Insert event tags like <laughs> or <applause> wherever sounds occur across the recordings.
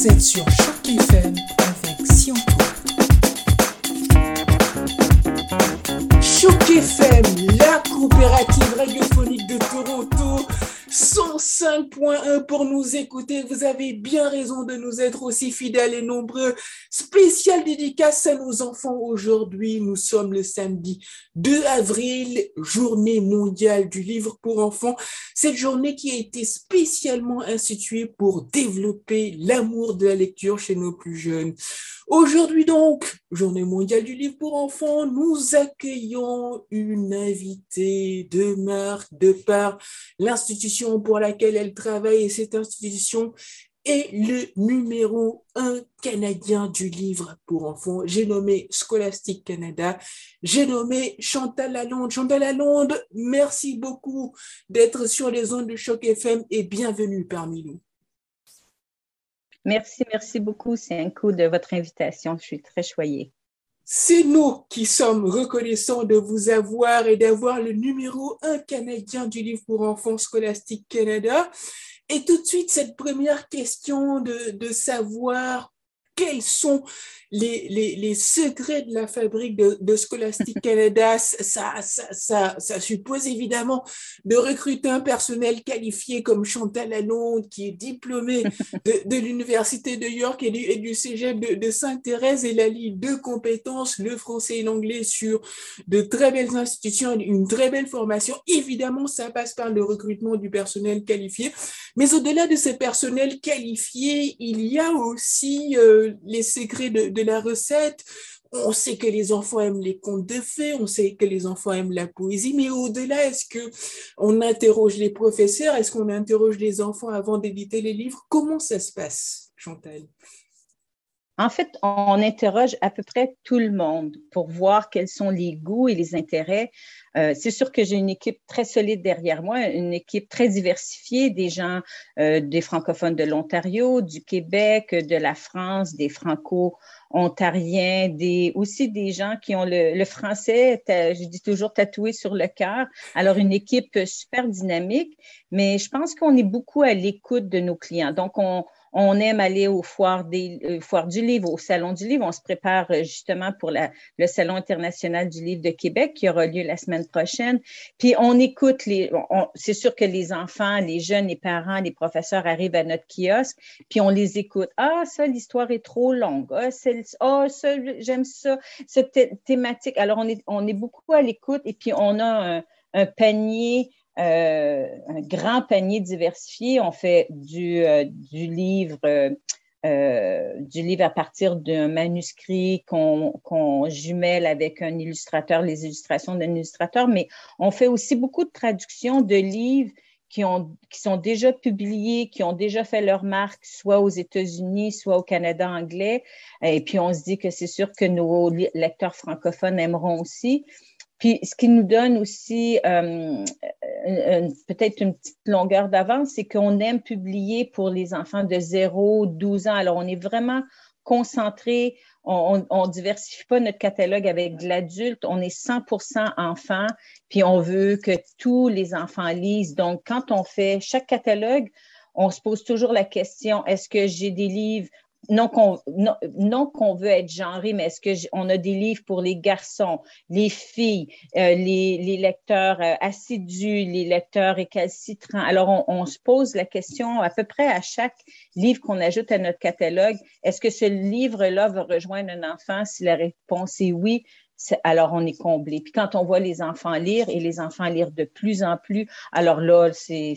Vous êtes sur Choc FM avec Sionto. Choc FM, 105.1 pour nous écouter. Vous avez bien raison de nous être aussi fidèles et nombreux. Spécial dédicace à nos enfants aujourd'hui. Nous sommes le samedi 2 avril, journée mondiale du livre pour enfants. Cette journée qui a été spécialement instituée pour développer l'amour de la lecture chez nos plus jeunes. Aujourd'hui donc, journée mondiale du livre pour enfants, nous accueillons une invitée de marque de par l'institution pour laquelle elle travaille et cette institution est le numéro un canadien du livre pour enfants. J'ai nommé Scholastic Canada. J'ai nommé Chantal Lalonde. Chantal Lalonde, merci beaucoup d'être sur les ondes de Choc FM et bienvenue parmi nous. Merci, merci beaucoup, coup de votre invitation. Je suis très choyée. C'est nous qui sommes reconnaissants de vous avoir et d'avoir le numéro un canadien du livre pour enfants Scholastic Canada. Et tout de suite, cette première question de savoir quels sont les, les, les, secrets de la fabrique de, de Scholastic <laughs> Canada, ça, ça, ça, ça, suppose évidemment de recruter un personnel qualifié comme Chantal Lalonde, qui est diplômée <laughs> de, de l'Université de York et du, et du Cégep de, de Sainte-Thérèse. Elle allie deux compétences, le français et l'anglais, sur de très belles institutions, une très belle formation. Évidemment, ça passe par le recrutement du personnel qualifié. Mais au-delà de ce personnel qualifié, il y a aussi euh, les secrets de, de la recette. On sait que les enfants aiment les contes de fées, on sait que les enfants aiment la poésie, mais au-delà, est-ce que on interroge les professeurs, est-ce qu'on interroge les enfants avant d'éditer les livres? Comment ça se passe, Chantal? En fait, on interroge à peu près tout le monde pour voir quels sont les goûts et les intérêts. Euh, c'est sûr que j'ai une équipe très solide derrière moi, une équipe très diversifiée, des gens, euh, des francophones de l'Ontario, du Québec, de la France, des franco-ontariens, des, aussi des gens qui ont le, le français, je dis toujours tatoué sur le cœur. Alors, une équipe super dynamique, mais je pense qu'on est beaucoup à l'écoute de nos clients. Donc, on, on aime aller aux foires, euh, du livre, au Salon du livre. On se prépare euh, justement pour le Salon international du livre de Québec qui aura lieu la semaine prochaine. Puis on écoute les. C'est sûr que les enfants, les jeunes, les parents, les professeurs arrivent à notre kiosque, puis on les écoute. Ah, ça, l'histoire est trop longue. Ah, oh, ça, j'aime ça, cette thématique. Alors on est, on est beaucoup à l'écoute et puis on a un panier euh, un grand panier diversifié. On fait du, euh, livre. Euh, du livre à partir d'un manuscrit qu'on jumelle avec un illustrateur, les illustrations d'un illustrateur, mais on fait aussi beaucoup de traductions de livres qui, ont, qui sont déjà publiés, qui ont déjà fait leur marque, soit aux États-Unis, soit au Canada anglais. Et puis, on se dit que c'est sûr que nos lecteurs francophones aimeront aussi. Puis, ce qui nous donne aussi euh, peut-être une petite longueur d'avance, c'est qu'on aime publier pour les enfants de 0, 12 ans. Alors, on est vraiment concentré, on, on, diversifie pas notre catalogue avec de l'adulte, on est 100% enfants, puis on veut que tous les enfants lisent. Donc, quand on fait chaque catalogue, on se pose toujours la question, est-ce que j'ai des livres non qu'on non, qu'on veut être genré, mais est-ce qu'on a des livres pour les garçons, les filles, euh, les, les, lecteurs euh, assidus, les lecteurs récalcitrants? Alors, on, on, se pose la question à peu près à chaque livre qu'on ajoute à notre catalogue, est-ce que ce livre-là va rejoindre un enfant? Si la réponse est oui, alors on est comblé. Puis quand on voit les enfants lire et les enfants lire de plus en plus, alors là, c'est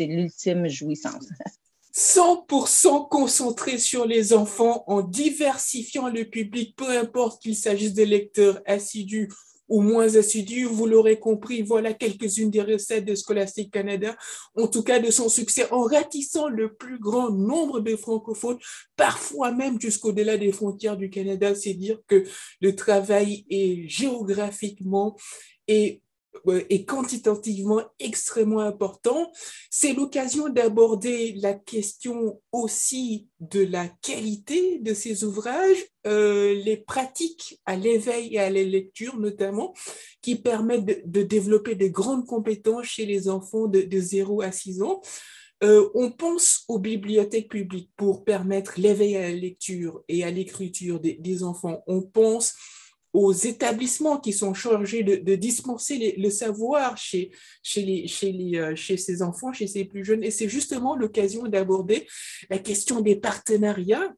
l'ultime jouissance. <laughs> 100% concentré sur les enfants en diversifiant le public, peu importe qu'il s'agisse de lecteurs assidus ou moins assidus. Vous l'aurez compris, voilà quelques-unes des recettes de Scholastic Canada, en tout cas de son succès, en ratissant le plus grand nombre de francophones, parfois même jusqu'au-delà des frontières du Canada. C'est dire que le travail est géographiquement et est quantitativement extrêmement important. C'est l'occasion d'aborder la question aussi de la qualité de ces ouvrages, euh, les pratiques à l'éveil et à la lecture notamment, qui permettent de, de, développer des grandes compétences chez les enfants de, de 0 à 6 ans. Euh, on pense aux bibliothèques publiques pour permettre l'éveil à la lecture et à l'écriture des, enfants. On pense aux établissements qui sont chargés de, dispenser le savoir chez, chez, les, chez, les, euh, chez ces enfants, chez ces plus jeunes. Et c'est justement l'occasion d'aborder la question des partenariats.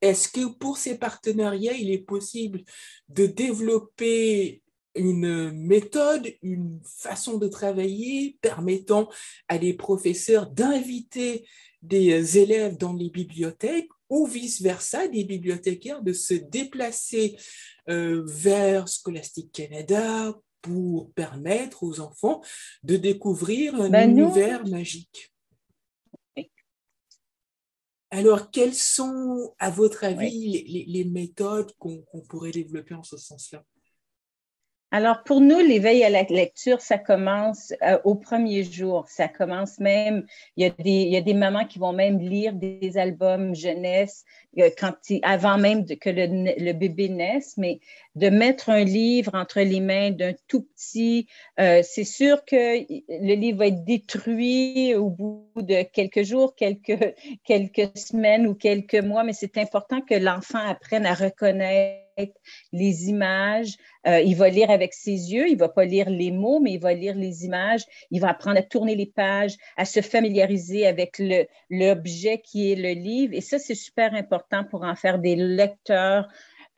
Est-ce que pour ces partenariats, il est possible de développer une méthode, une façon de travailler permettant à des professeurs d'inviter des élèves dans les bibliothèques ou vice-versa, des bibliothécaires de se déplacer euh, vers Scholastic Canada pour permettre aux enfants de découvrir un ben, univers magique. Alors, quelles sont, à votre avis, les, méthodes qu'on pourrait développer en ce sens-là? Alors, pour nous, l'éveil à la lecture, ça commence euh, au premier jour. Ça commence même, il y, a des, il y a des mamans qui vont même lire des albums jeunesse euh, quand avant même que le, le, bébé naisse, mais de mettre un livre entre les mains d'un tout petit, euh, c'est sûr que le livre va être détruit au bout de quelques jours, quelques, quelques semaines ou quelques mois, mais c'est important que l'enfant apprenne à reconnaître les images. Euh, il va lire avec ses yeux, il va pas lire les mots, mais il va lire les images. Il va apprendre à tourner les pages, à se familiariser avec l'objet qui est le livre. Et ça, c'est super important pour en faire des lecteurs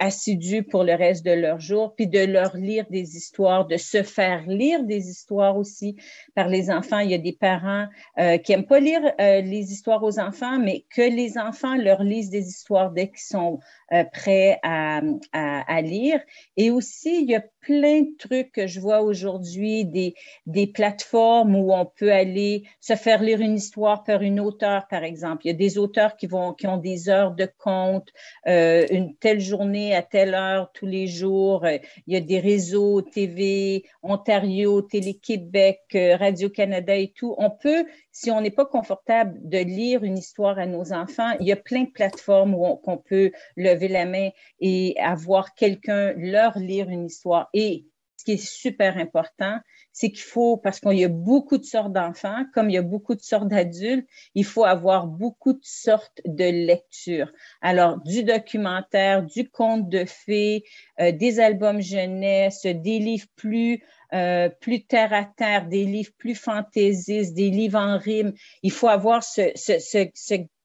assidus pour le reste de leur jour, puis de leur lire des histoires, de se faire lire des histoires aussi par les enfants. Il y a des parents euh, qui aiment pas lire euh, les histoires aux enfants, mais que les enfants leur lisent des histoires dès qu'ils sont euh, prêts à, à, lire. Et aussi, il y a plein de trucs que je vois aujourd'hui, des, des plateformes où on peut aller se faire lire une histoire par une auteure, par exemple. Il y a des auteurs qui vont qui ont des heures de compte, une telle journée à telle heure tous les jours. Euh, il y a des réseaux TV, Ontario, Télé-Québec, euh, Radio-Canada et tout. On peut, si on n'est pas confortable de lire une histoire à nos enfants, il y a plein de plateformes où on, peut lever la main et avoir quelqu'un leur lire une histoire. Et ce qui est super important, c'est qu'il faut, parce qu'il y a beaucoup de sortes d'enfants, comme il y a beaucoup de sortes d'adultes, il faut avoir beaucoup de sortes de lectures. Alors, du documentaire, du conte de fées, euh, des albums jeunesse, des livres plus euh, plus terre à terre, des livres plus fantaisistes, des livres en rime. Il faut avoir ce, ce, ce,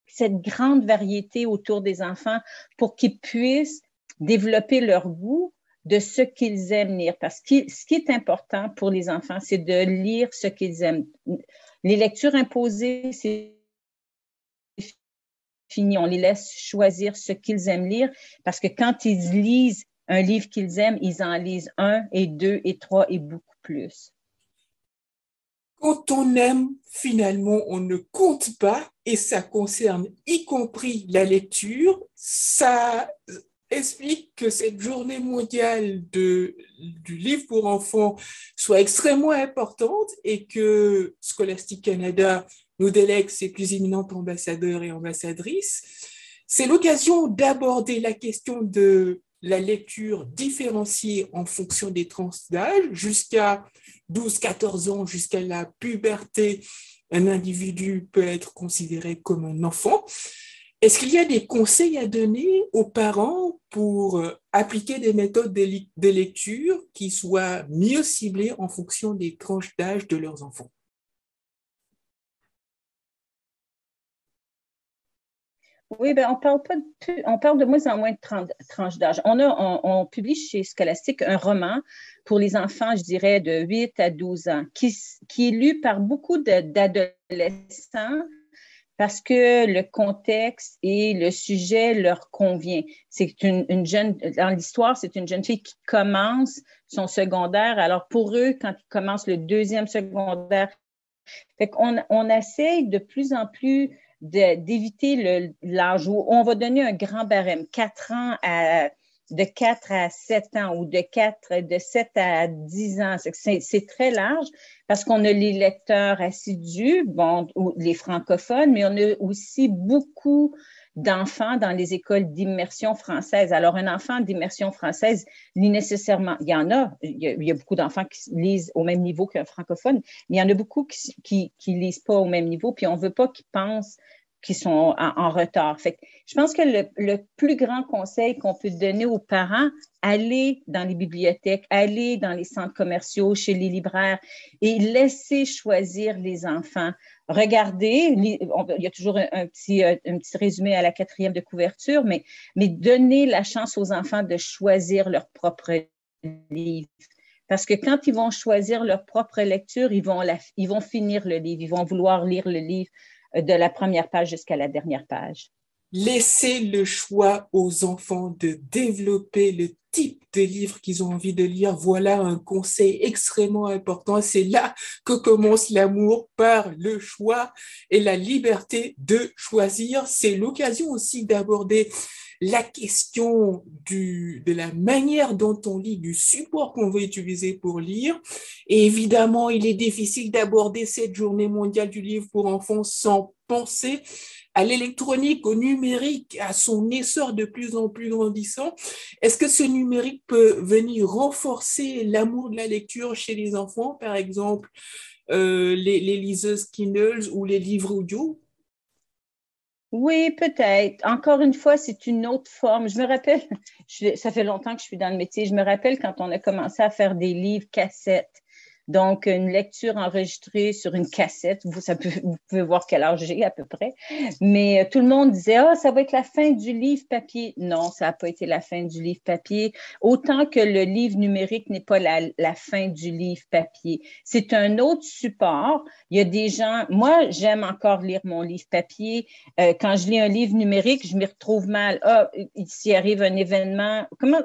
cette grande variété autour des enfants pour qu'ils puissent développer leur goût, de ce qu'ils aiment lire. Parce que ce qui est important pour les enfants, c'est de lire ce qu'ils aiment. Les lectures imposées, c'est fini. On les laisse choisir ce qu'ils aiment lire parce que quand ils lisent un livre qu'ils aiment, ils en lisent un et deux et trois et beaucoup plus. Quand on aime, finalement, on ne compte pas et ça concerne y compris la lecture. Ça explique que cette journée mondiale de, du livre pour enfants soit extrêmement importante et que Scholastic Canada nous délègue ses plus éminents ambassadeurs et ambassadrices. C'est l'occasion d'aborder la question de la lecture différenciée en fonction des tranches d'âge, jusqu'à 12-14 ans, jusqu'à la puberté, un individu peut être considéré comme un enfant. Est-ce qu'il y a des conseils à donner aux parents pour euh, appliquer des méthodes de lecture qui soient mieux ciblées en fonction des tranches d'âge de leurs enfants? Oui, ben on parle pas de, on parle de moins en moins de tranches d'âge. On, on, publie chez Scholastic un roman pour les enfants, je dirais, de 8 à 12 ans, qui est lu par beaucoup d'adolescents parce que le contexte et le sujet leur convient. C'est une, une, jeune, dans l'histoire, c'est une jeune fille qui commence son secondaire. Alors pour eux, quand ils commencent le deuxième secondaire, qu'on on essaye de plus en plus d'éviter l'âge où on va donner un grand barème, 4 ans à de 4 à 7 ans ou de 4, de 7 à 10 ans. C'est très large parce qu'on a les lecteurs assidus, bon, les francophones, mais on a aussi beaucoup d'enfants dans les écoles d'immersion française. Alors, un enfant d'immersion française lit nécessairement, il y en a, il y a, beaucoup d'enfants qui lisent au même niveau qu'un francophone, mais il y en a beaucoup qui ne lisent pas au même niveau, puis on ne veut pas qu'ils pensent qui sont en, retard. Fait je pense que le, plus grand conseil qu'on peut donner aux parents, aller dans les bibliothèques, aller dans les centres commerciaux, chez les libraires et laisser choisir les enfants. Regardez, il y a toujours un, petit, euh, un petit résumé à la quatrième de couverture, mais, mais donner la chance aux enfants de choisir leur propre livre. Parce que quand ils vont choisir leur propre lecture, ils vont, ils vont finir le livre, ils vont vouloir lire le livre de la première page jusqu'à la dernière page. Laissez le choix aux enfants de développer le type de livre qu'ils ont envie de lire. Voilà un conseil extrêmement important. C'est là que commence l'amour par le choix et la liberté de choisir. C'est l'occasion aussi d'aborder la question du, de la manière dont on lit, du support qu'on veut utiliser pour lire. Et évidemment, il est difficile d'aborder cette journée mondiale du livre pour enfants sans penser à l'électronique, au numérique, à son essor de plus en plus grandissant. Est-ce que ce numérique peut venir renforcer l'amour de la lecture chez les enfants, par exemple euh, les, les liseuses Kindle ou les livres audio? Oui, peut-être. Encore une fois, c'est une autre forme. Je me rappelle, <laughs> ça fait longtemps que je suis dans le métier, je me rappelle quand on a commencé à faire des livres cassettes. Donc, une lecture enregistrée sur une cassette, vous, ça vous pouvez voir quel âge j'ai à peu près. Mais euh, tout le monde disait, ah, ça va être la fin du livre papier. Non, ça n'a pas été la fin du livre papier. Autant que le livre numérique n'est pas la, la, fin du livre papier. C'est un autre support. Il y a des gens, moi, j'aime encore lire mon livre papier. Euh, quand je lis un livre numérique, je m'y retrouve mal. Ah, s'il arrive un événement, comment,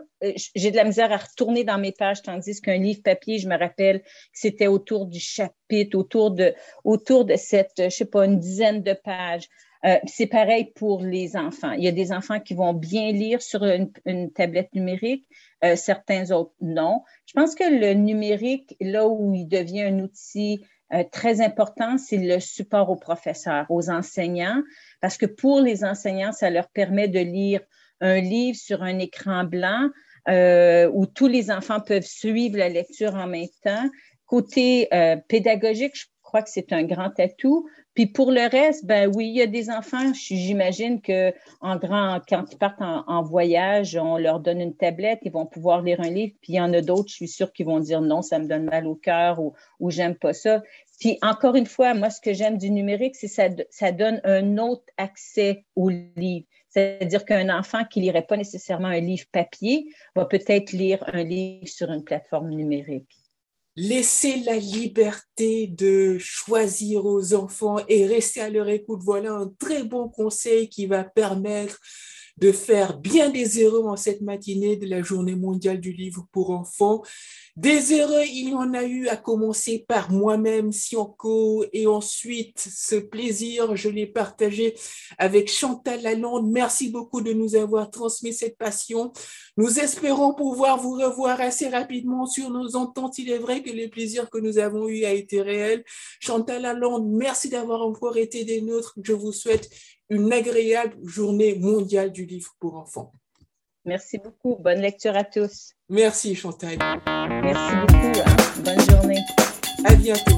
j'ai de la misère à retourner dans mes pages, tandis qu'un livre papier, je me rappelle c'était autour du chapitre, autour de, autour de cette, je sais pas, une dizaine de pages. Euh, c'est pareil pour les enfants. Il y a des enfants qui vont bien lire sur une, tablette numérique, euh, certains autres non. Je pense que le numérique, là où il devient un outil euh, très important, c'est le support aux professeurs, aux enseignants, parce que pour les enseignants, ça leur permet de lire un livre sur un écran blanc où tous les enfants peuvent suivre la lecture en même temps. Côté euh, pédagogique, je crois que c'est un grand atout. Puis pour le reste, ben oui, il y a des enfants, j'imagine que en grand, quand ils partent en, voyage, on leur donne une tablette, ils vont pouvoir lire un livre. Puis il y en a d'autres, je suis sûre, qui vont dire non, ça me donne mal au cœur ou, ou j'aime pas ça. Puis encore une fois, moi, ce que j'aime du numérique, c'est ça, ça donne un autre accès au livre. C'est-à-dire qu'un enfant qui lirait pas nécessairement un livre papier va peut-être lire un livre sur une plateforme numérique. Laissez la liberté de choisir aux enfants et rester à leur écoute. Voilà un très bon conseil qui va permettre de faire bien des erreurs en cette matinée de la journée mondiale du livre pour enfants. Des erreurs, il y en a eu à commencer par moi-même, Sionco, et ensuite ce plaisir, je l'ai partagé avec Chantal Lalonde. Merci beaucoup de nous avoir transmis cette passion. Nous espérons pouvoir vous revoir assez rapidement sur nos ententes. Il est vrai que le plaisir que nous avons eu a été réel. Chantal Lalonde, merci d'avoir encore été des nôtres. Je vous souhaite une agréable journée mondiale du livre pour enfants. Merci beaucoup. Bonne lecture à tous. Merci Chantal. Merci beaucoup. Hein. Bonne journée. À bientôt.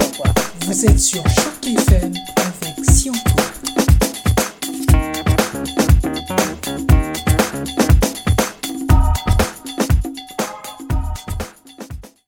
Au revoir. Vous êtes sur Choc FM avec Sion